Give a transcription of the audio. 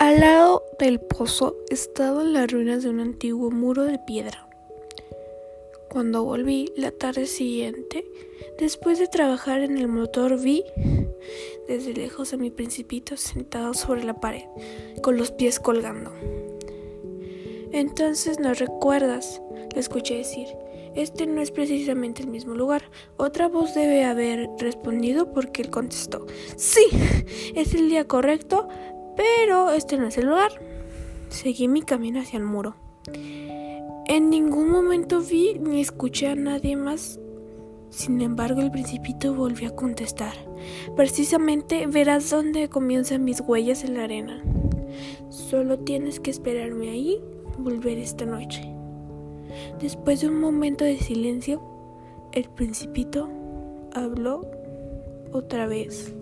Al lado del pozo estaban las ruinas de un antiguo muro de piedra. Cuando volví la tarde siguiente, después de trabajar en el motor, vi desde lejos a mi principito sentado sobre la pared, con los pies colgando. Entonces no recuerdas, le escuché decir, este no es precisamente el mismo lugar. Otra voz debe haber respondido porque él contestó, sí, es el día correcto, pero este no es el lugar. Seguí mi camino hacia el muro. En ningún momento vi ni escuché a nadie más. Sin embargo, el principito volvió a contestar. Precisamente verás dónde comienzan mis huellas en la arena. Solo tienes que esperarme ahí, volver esta noche. Después de un momento de silencio, el principito habló otra vez.